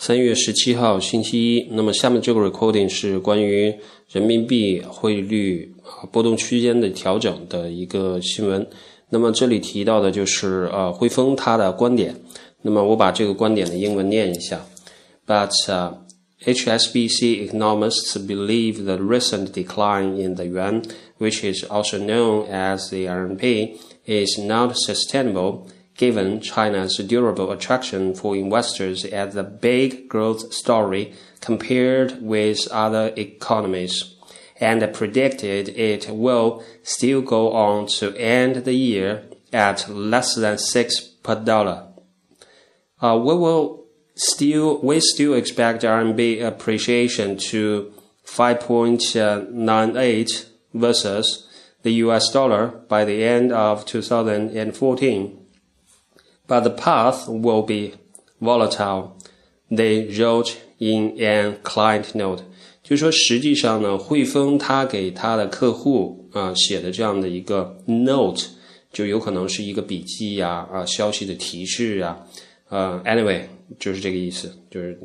三月十七号星期一，那么下面这个 recording 是关于人民币汇率波动区间的调整的一个新闻。那么这里提到的就是呃汇丰他的观点。那么我把这个观点的英文念一下。But、uh, HSBC economists believe the recent decline in the yuan, which is also known as the RMB, is not sustainable given China's durable attraction for investors as a big growth story compared with other economies, and predicted it will still go on to end the year at less than 6 per dollar. Uh, we will still, we still expect RMB appreciation to 5.98 versus the US dollar by the end of 2014 but the path will be volatile. They wrote in an client note，就是说，实际上呢，汇丰他给他的客户啊写的这样的一个 note，就有可能是一个笔记呀啊消息的提示啊，呃，anyway 就是这个意思，就是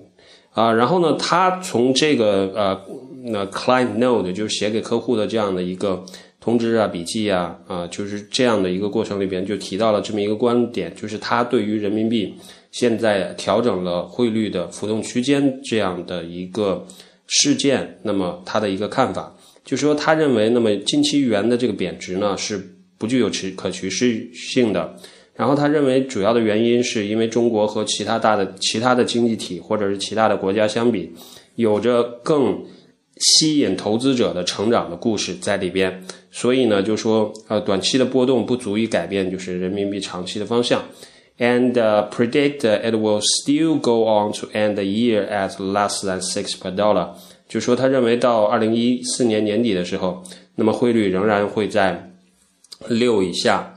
啊，然后呢，他从这个呃那 client note 就是写给客户的这样的一个。通知啊，笔记啊，啊，就是这样的一个过程里边，就提到了这么一个观点，就是他对于人民币现在调整了汇率的浮动区间这样的一个事件，那么他的一个看法，就说他认为，那么近期元的这个贬值呢是不具有持可持续性的，然后他认为主要的原因是因为中国和其他大的其他的经济体或者是其他的国家相比，有着更。吸引投资者的成长的故事在里边，所以呢，就说呃，短期的波动不足以改变就是人民币长期的方向，and predict it will still go on to end the year at less than six per dollar。就说他认为到二零一四年年底的时候，那么汇率仍然会在六以下。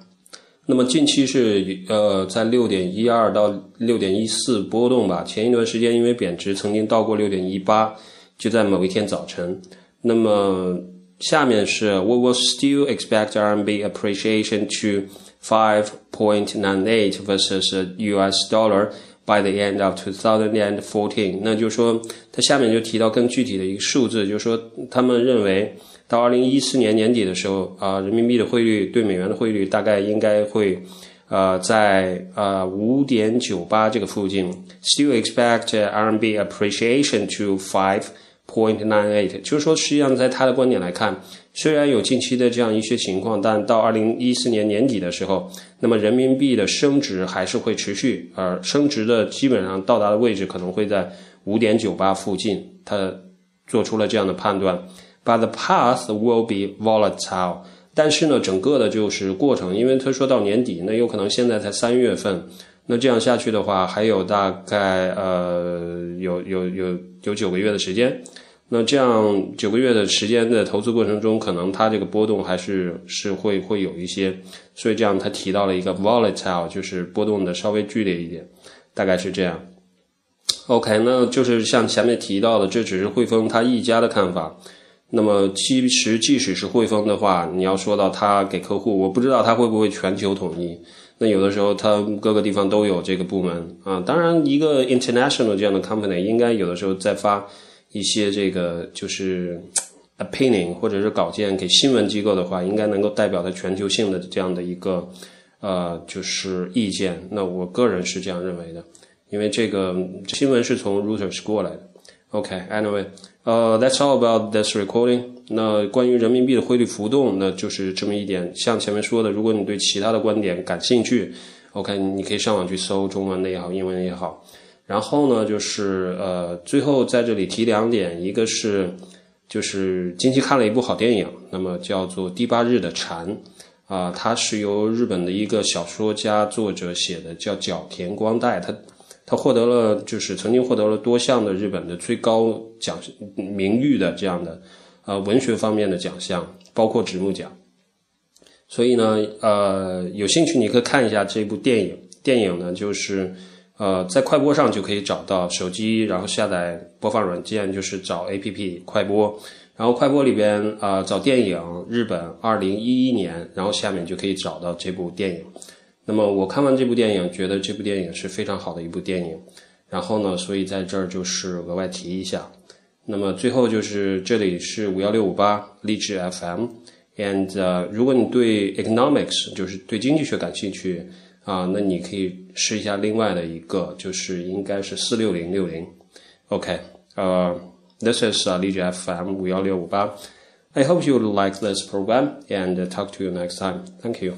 那么近期是呃在六点一二到六点一四波动吧。前一段时间因为贬值，曾经到过六点一八。就在某一天早晨，那么下面是 We will still expect RMB appreciation to five point nine eight versus US dollar by the end of 2014。那就说，它下面就提到更具体的一个数字，就是说，他们认为到二零一四年年底的时候啊，人民币的汇率对美元的汇率大概应该会呃在呃五点九八这个附近。Still expect RMB appreciation to five Point nine eight，就是说，实际上在他的观点来看，虽然有近期的这样一些情况，但到二零一四年年底的时候，那么人民币的升值还是会持续，而升值的基本上到达的位置可能会在五点九八附近。他做出了这样的判断，But the path will be volatile。但是呢，整个的就是过程，因为他说到年底，那有可能现在才三月份。那这样下去的话，还有大概呃有有有有九个月的时间。那这样九个月的时间的投资过程中，可能它这个波动还是是会会有一些。所以这样他提到了一个 volatile，就是波动的稍微剧烈一点，大概是这样。OK，那就是像前面提到的，这只是汇丰他一家的看法。那么其实即使是汇丰的话，你要说到他给客户，我不知道他会不会全球统一。那有的时候，它各个地方都有这个部门啊。当然，一个 international 这样的 company 应该有的时候在发一些这个就是 opinion 或者是稿件给新闻机构的话，应该能够代表它全球性的这样的一个呃就是意见。那我个人是这样认为的，因为这个新闻是从 Reuters 过来的。OK，anyway，呃，that's all about this recording。那关于人民币的汇率浮动，那就是这么一点。像前面说的，如果你对其他的观点感兴趣，OK，你可以上网去搜中文的也好，英文的也好。然后呢，就是呃，最后在这里提两点，一个是就是近期看了一部好电影，那么叫做《第八日的蝉》啊，它是由日本的一个小说家作者写的，叫角田光代，他他获得了就是曾经获得了多项的日本的最高奖名誉的这样的。呃，文学方面的奖项，包括直木奖。所以呢，呃，有兴趣你可以看一下这部电影。电影呢，就是呃，在快播上就可以找到，手机然后下载播放软件，就是找 APP 快播，然后快播里边啊找电影，日本二零一一年，然后下面就可以找到这部电影。那么我看完这部电影，觉得这部电影是非常好的一部电影。然后呢，所以在这儿就是额外提一下。那么最后就是这里是五幺六五八励志 FM，and 如果你对 economics 就是对经济学感兴趣啊，那你可以试一下另外的一个，就是应该是四六零六零。OK，呃，this is 励志 FM 五幺六五八。I hope you like this program and talk to you next time. Thank you.